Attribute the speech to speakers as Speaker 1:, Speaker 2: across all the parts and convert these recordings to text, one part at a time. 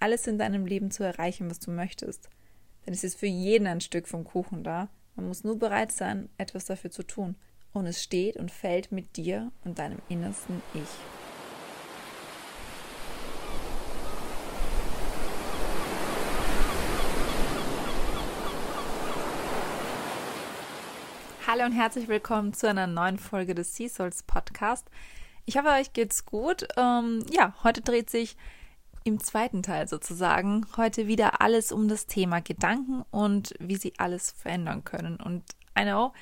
Speaker 1: alles in deinem Leben zu erreichen, was du möchtest. Denn es ist für jeden ein Stück vom Kuchen da. Man muss nur bereit sein, etwas dafür zu tun. Und es steht und fällt mit dir und deinem innersten Ich. Hallo und herzlich willkommen zu einer neuen Folge des Sea Souls Podcast. Ich hoffe, euch geht's gut. Ähm, ja, heute dreht sich im zweiten Teil sozusagen heute wieder alles um das Thema Gedanken und wie sie alles verändern können. Und I know,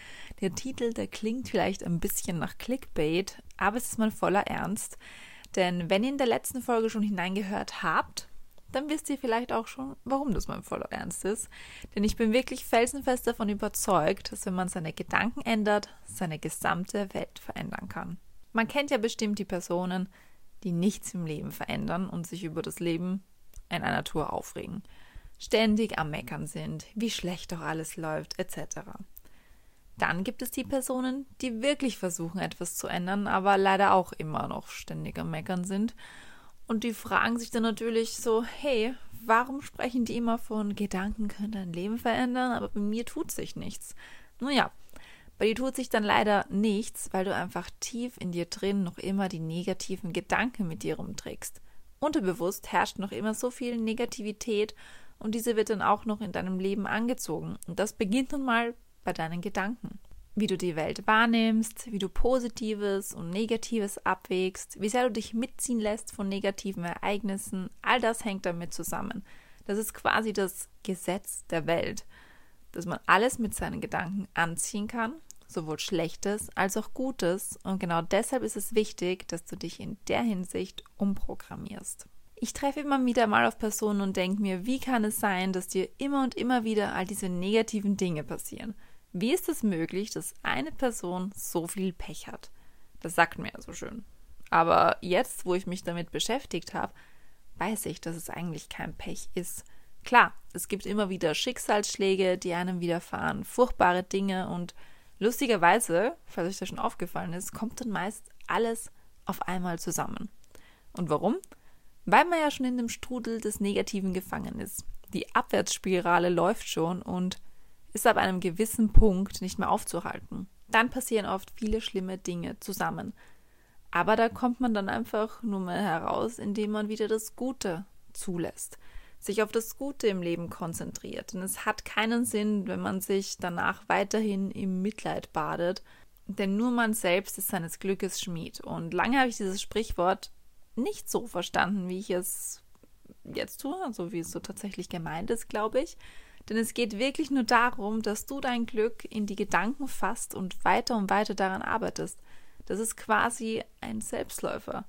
Speaker 1: der Titel, der klingt vielleicht ein bisschen nach Clickbait, aber es ist mal voller Ernst. Denn wenn ihr in der letzten Folge schon hineingehört habt, dann wisst ihr vielleicht auch schon, warum das mal voller Ernst ist. Denn ich bin wirklich felsenfest davon überzeugt, dass wenn man seine Gedanken ändert, seine gesamte Welt verändern kann. Man kennt ja bestimmt die Personen, die nichts im Leben verändern und sich über das Leben in einer Tour aufregen, ständig am Meckern sind, wie schlecht doch alles läuft, etc. Dann gibt es die Personen, die wirklich versuchen, etwas zu ändern, aber leider auch immer noch ständig am Meckern sind und die fragen sich dann natürlich so, hey, warum sprechen die immer von Gedanken können dein Leben verändern, aber bei mir tut sich nichts. Nun ja, bei dir tut sich dann leider nichts, weil du einfach tief in dir drin noch immer die negativen Gedanken mit dir rumträgst. Unterbewusst herrscht noch immer so viel Negativität und diese wird dann auch noch in deinem Leben angezogen. Und das beginnt nun mal bei deinen Gedanken wie du die Welt wahrnimmst, wie du Positives und Negatives abwägst, wie sehr du dich mitziehen lässt von negativen Ereignissen, all das hängt damit zusammen. Das ist quasi das Gesetz der Welt, dass man alles mit seinen Gedanken anziehen kann, sowohl Schlechtes als auch Gutes. Und genau deshalb ist es wichtig, dass du dich in der Hinsicht umprogrammierst. Ich treffe immer wieder mal auf Personen und denke mir, wie kann es sein, dass dir immer und immer wieder all diese negativen Dinge passieren? Wie ist es möglich, dass eine Person so viel Pech hat? Das sagt mir ja so schön. Aber jetzt, wo ich mich damit beschäftigt habe, weiß ich, dass es eigentlich kein Pech ist. Klar, es gibt immer wieder Schicksalsschläge, die einem widerfahren, furchtbare Dinge und lustigerweise, falls euch das schon aufgefallen ist, kommt dann meist alles auf einmal zusammen. Und warum? Weil man ja schon in dem Strudel des Negativen gefangen ist. Die Abwärtsspirale läuft schon und ist ab einem gewissen Punkt nicht mehr aufzuhalten. Dann passieren oft viele schlimme Dinge zusammen. Aber da kommt man dann einfach nur mal heraus, indem man wieder das Gute zulässt, sich auf das Gute im Leben konzentriert. Denn es hat keinen Sinn, wenn man sich danach weiterhin im Mitleid badet, denn nur man selbst ist seines Glückes Schmied. Und lange habe ich dieses Sprichwort nicht so verstanden, wie ich es jetzt tue, also wie es so tatsächlich gemeint ist, glaube ich. Denn es geht wirklich nur darum, dass du dein Glück in die Gedanken fasst und weiter und weiter daran arbeitest. Das ist quasi ein Selbstläufer.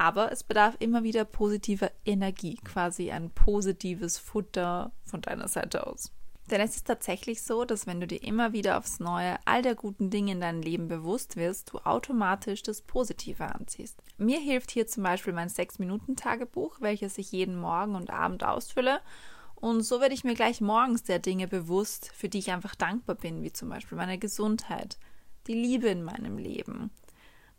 Speaker 1: Aber es bedarf immer wieder positiver Energie, quasi ein positives Futter von deiner Seite aus. Denn es ist tatsächlich so, dass wenn du dir immer wieder aufs Neue all der guten Dinge in deinem Leben bewusst wirst, du automatisch das Positive anziehst. Mir hilft hier zum Beispiel mein 6-Minuten-Tagebuch, welches ich jeden Morgen und Abend ausfülle und so werde ich mir gleich morgens der Dinge bewusst, für die ich einfach dankbar bin, wie zum Beispiel meine Gesundheit, die Liebe in meinem Leben,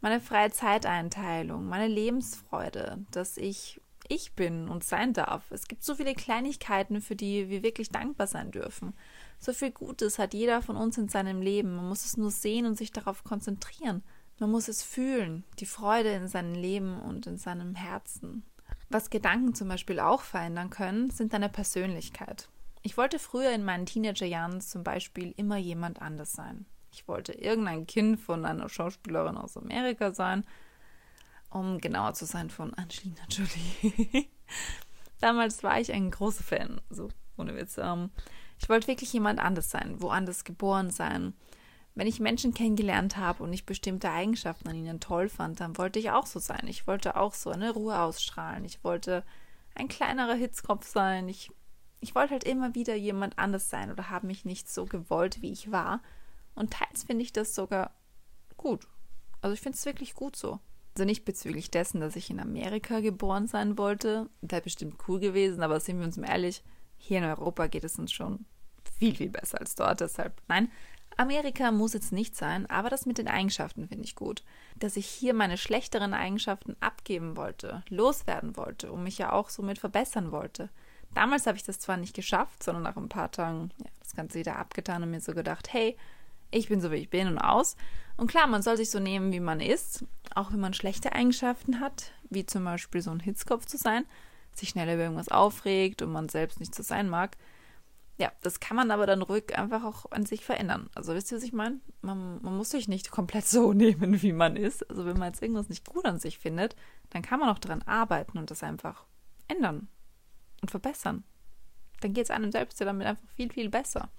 Speaker 1: meine freie Zeiteinteilung, meine Lebensfreude, dass ich ich bin und sein darf. Es gibt so viele Kleinigkeiten, für die wir wirklich dankbar sein dürfen. So viel Gutes hat jeder von uns in seinem Leben. Man muss es nur sehen und sich darauf konzentrieren. Man muss es fühlen, die Freude in seinem Leben und in seinem Herzen. Was Gedanken zum Beispiel auch verändern können, sind deine Persönlichkeit. Ich wollte früher in meinen Teenagerjahren zum Beispiel immer jemand anders sein. Ich wollte irgendein Kind von einer Schauspielerin aus Amerika sein, um genauer zu sein von Angelina Jolie. Damals war ich ein großer Fan, so ohne Witz. Ähm, ich wollte wirklich jemand anders sein, woanders geboren sein, wenn ich Menschen kennengelernt habe und ich bestimmte Eigenschaften an ihnen toll fand, dann wollte ich auch so sein. Ich wollte auch so eine Ruhe ausstrahlen. Ich wollte ein kleinerer Hitzkopf sein. Ich, ich wollte halt immer wieder jemand anders sein oder habe mich nicht so gewollt, wie ich war. Und teils finde ich das sogar gut. Also ich finde es wirklich gut so. Also nicht bezüglich dessen, dass ich in Amerika geboren sein wollte. Wäre bestimmt cool gewesen, aber sind wir uns mal ehrlich, hier in Europa geht es uns schon viel, viel besser als dort. Deshalb, nein, Amerika muss jetzt nicht sein, aber das mit den Eigenschaften finde ich gut. Dass ich hier meine schlechteren Eigenschaften abgeben wollte, loswerden wollte und mich ja auch somit verbessern wollte. Damals habe ich das zwar nicht geschafft, sondern nach ein paar Tagen ja, das Ganze wieder abgetan und mir so gedacht, hey, ich bin so wie ich bin und aus. Und klar, man soll sich so nehmen, wie man ist, auch wenn man schlechte Eigenschaften hat, wie zum Beispiel so ein Hitzkopf zu sein, sich schnell über irgendwas aufregt und man selbst nicht so sein mag. Ja, das kann man aber dann ruhig einfach auch an sich verändern. Also wisst ihr, was ich meine? Man, man muss sich nicht komplett so nehmen, wie man ist. Also wenn man jetzt irgendwas nicht gut an sich findet, dann kann man auch daran arbeiten und das einfach ändern und verbessern. Dann geht es einem selbst ja damit einfach viel, viel besser.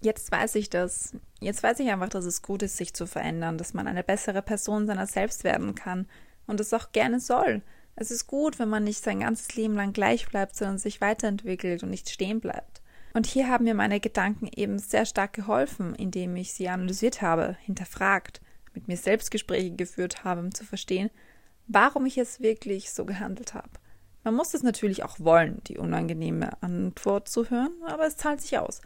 Speaker 1: Jetzt weiß ich das. Jetzt weiß ich einfach, dass es gut ist, sich zu verändern, dass man eine bessere Person seiner selbst werden kann und es auch gerne soll. Es ist gut, wenn man nicht sein ganzes Leben lang gleich bleibt, sondern sich weiterentwickelt und nicht stehen bleibt. Und hier haben mir meine Gedanken eben sehr stark geholfen, indem ich sie analysiert habe, hinterfragt, mit mir selbst Gespräche geführt habe, um zu verstehen, warum ich es wirklich so gehandelt habe. Man muss es natürlich auch wollen, die unangenehme Antwort zu hören, aber es zahlt sich aus.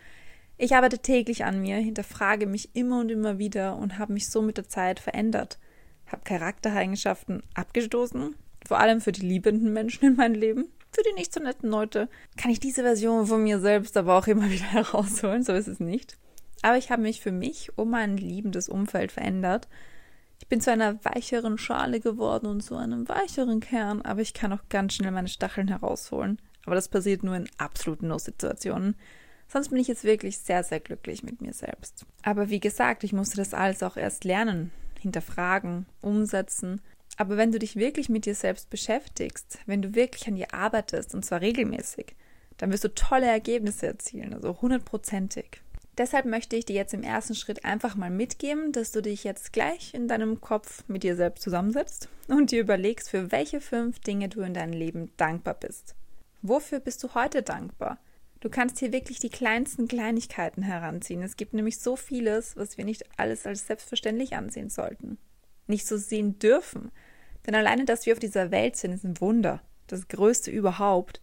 Speaker 1: Ich arbeite täglich an mir, hinterfrage mich immer und immer wieder und habe mich so mit der Zeit verändert. Habe Charaktereigenschaften abgestoßen, vor allem für die liebenden Menschen in meinem Leben. Für die nicht so netten Leute kann ich diese Version von mir selbst aber auch immer wieder herausholen, so ist es nicht. Aber ich habe mich für mich um mein liebendes Umfeld verändert. Ich bin zu einer weicheren Schale geworden und zu einem weicheren Kern, aber ich kann auch ganz schnell meine Stacheln herausholen. Aber das passiert nur in absoluten No-Situationen. Sonst bin ich jetzt wirklich sehr, sehr glücklich mit mir selbst. Aber wie gesagt, ich musste das alles auch erst lernen, hinterfragen, umsetzen. Aber wenn du dich wirklich mit dir selbst beschäftigst, wenn du wirklich an dir arbeitest, und zwar regelmäßig, dann wirst du tolle Ergebnisse erzielen, also hundertprozentig. Deshalb möchte ich dir jetzt im ersten Schritt einfach mal mitgeben, dass du dich jetzt gleich in deinem Kopf mit dir selbst zusammensetzt und dir überlegst, für welche fünf Dinge du in deinem Leben dankbar bist. Wofür bist du heute dankbar? Du kannst hier wirklich die kleinsten Kleinigkeiten heranziehen. Es gibt nämlich so vieles, was wir nicht alles als selbstverständlich ansehen sollten. Nicht so sehen dürfen. Denn alleine, dass wir auf dieser Welt sind, ist ein Wunder. Das Größte überhaupt.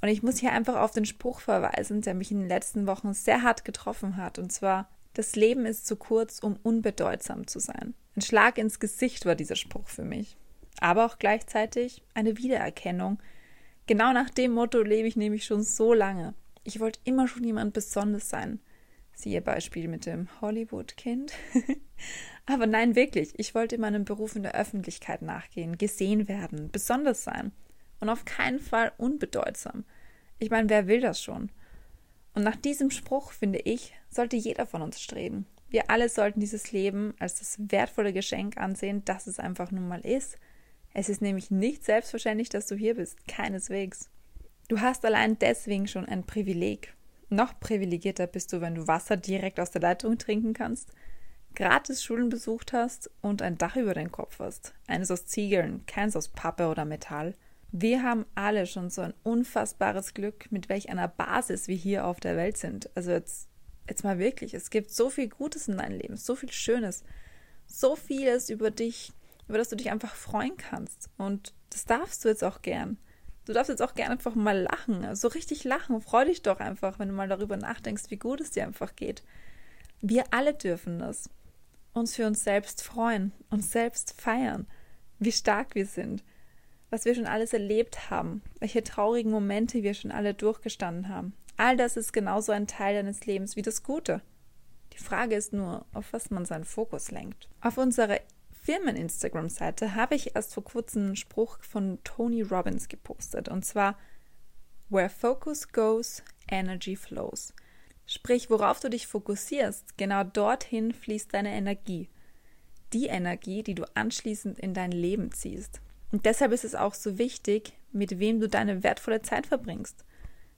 Speaker 1: Und ich muss hier einfach auf den Spruch verweisen, der mich in den letzten Wochen sehr hart getroffen hat. Und zwar, das Leben ist zu kurz, um unbedeutsam zu sein. Ein Schlag ins Gesicht war dieser Spruch für mich. Aber auch gleichzeitig eine Wiedererkennung, Genau nach dem Motto lebe ich nämlich schon so lange. Ich wollte immer schon jemand Besonderes sein. Siehe Beispiel mit dem Hollywood-Kind. Aber nein, wirklich. Ich wollte meinem Beruf in der Öffentlichkeit nachgehen, gesehen werden, besonders sein. Und auf keinen Fall unbedeutsam. Ich meine, wer will das schon? Und nach diesem Spruch, finde ich, sollte jeder von uns streben. Wir alle sollten dieses Leben als das wertvolle Geschenk ansehen, das es einfach nun mal ist – es ist nämlich nicht selbstverständlich, dass du hier bist, keineswegs. Du hast allein deswegen schon ein Privileg. Noch privilegierter bist du, wenn du Wasser direkt aus der Leitung trinken kannst, gratis Schulen besucht hast und ein Dach über deinen Kopf hast. Eines aus Ziegeln, keins aus Pappe oder Metall. Wir haben alle schon so ein unfassbares Glück, mit welch einer Basis wir hier auf der Welt sind. Also jetzt, jetzt mal wirklich, es gibt so viel Gutes in deinem Leben, so viel Schönes, so vieles über dich, über das du dich einfach freuen kannst. Und das darfst du jetzt auch gern. Du darfst jetzt auch gern einfach mal lachen. So richtig lachen. Freu dich doch einfach, wenn du mal darüber nachdenkst, wie gut es dir einfach geht. Wir alle dürfen das. Uns für uns selbst freuen, uns selbst feiern, wie stark wir sind, was wir schon alles erlebt haben, welche traurigen Momente wir schon alle durchgestanden haben. All das ist genauso ein Teil deines Lebens wie das Gute. Die Frage ist nur, auf was man seinen Fokus lenkt. Auf unserer Firmen-Instagram-Seite habe ich erst vor kurzem einen Spruch von Tony Robbins gepostet. Und zwar, Where focus goes, energy flows. Sprich, worauf du dich fokussierst, genau dorthin fließt deine Energie. Die Energie, die du anschließend in dein Leben ziehst. Und deshalb ist es auch so wichtig, mit wem du deine wertvolle Zeit verbringst,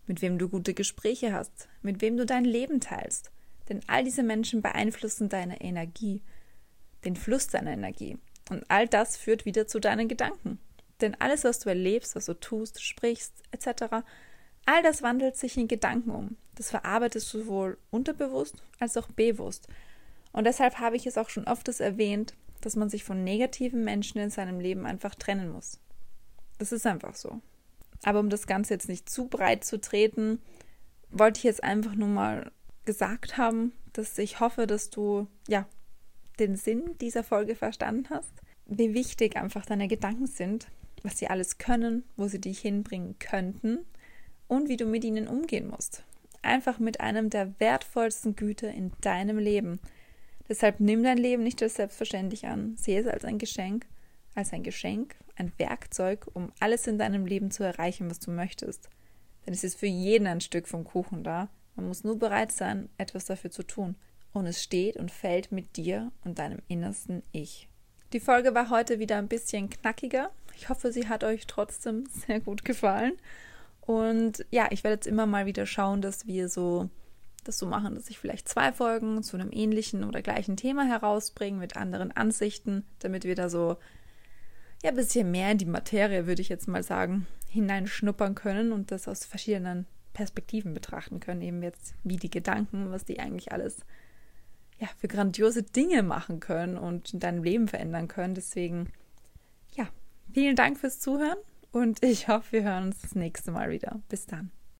Speaker 1: mit wem du gute Gespräche hast, mit wem du dein Leben teilst. Denn all diese Menschen beeinflussen deine Energie den Fluss deiner Energie. Und all das führt wieder zu deinen Gedanken. Denn alles, was du erlebst, was du tust, sprichst, etc., all das wandelt sich in Gedanken um. Das verarbeitest du sowohl unterbewusst als auch bewusst. Und deshalb habe ich es auch schon öfters erwähnt, dass man sich von negativen Menschen in seinem Leben einfach trennen muss. Das ist einfach so. Aber um das Ganze jetzt nicht zu breit zu treten, wollte ich jetzt einfach nur mal gesagt haben, dass ich hoffe, dass du ja den Sinn dieser Folge verstanden hast, wie wichtig einfach deine Gedanken sind, was sie alles können, wo sie dich hinbringen könnten und wie du mit ihnen umgehen musst. Einfach mit einem der wertvollsten Güter in deinem Leben. Deshalb nimm dein Leben nicht als selbstverständlich an, sehe es als ein Geschenk, als ein Geschenk, ein Werkzeug, um alles in deinem Leben zu erreichen, was du möchtest. Denn es ist für jeden ein Stück vom Kuchen da. Man muss nur bereit sein, etwas dafür zu tun. Und es steht und fällt mit dir und deinem innersten Ich. Die Folge war heute wieder ein bisschen knackiger. Ich hoffe, sie hat euch trotzdem sehr gut gefallen. Und ja, ich werde jetzt immer mal wieder schauen, dass wir so das so machen, dass ich vielleicht zwei Folgen zu einem ähnlichen oder gleichen Thema herausbringe mit anderen Ansichten, damit wir da so ja ein bisschen mehr in die Materie, würde ich jetzt mal sagen, hineinschnuppern können und das aus verschiedenen Perspektiven betrachten können, eben jetzt wie die Gedanken, was die eigentlich alles ja für grandiose Dinge machen können und in deinem Leben verändern können. Deswegen ja, vielen Dank fürs Zuhören und ich hoffe, wir hören uns das nächste Mal wieder. Bis dann.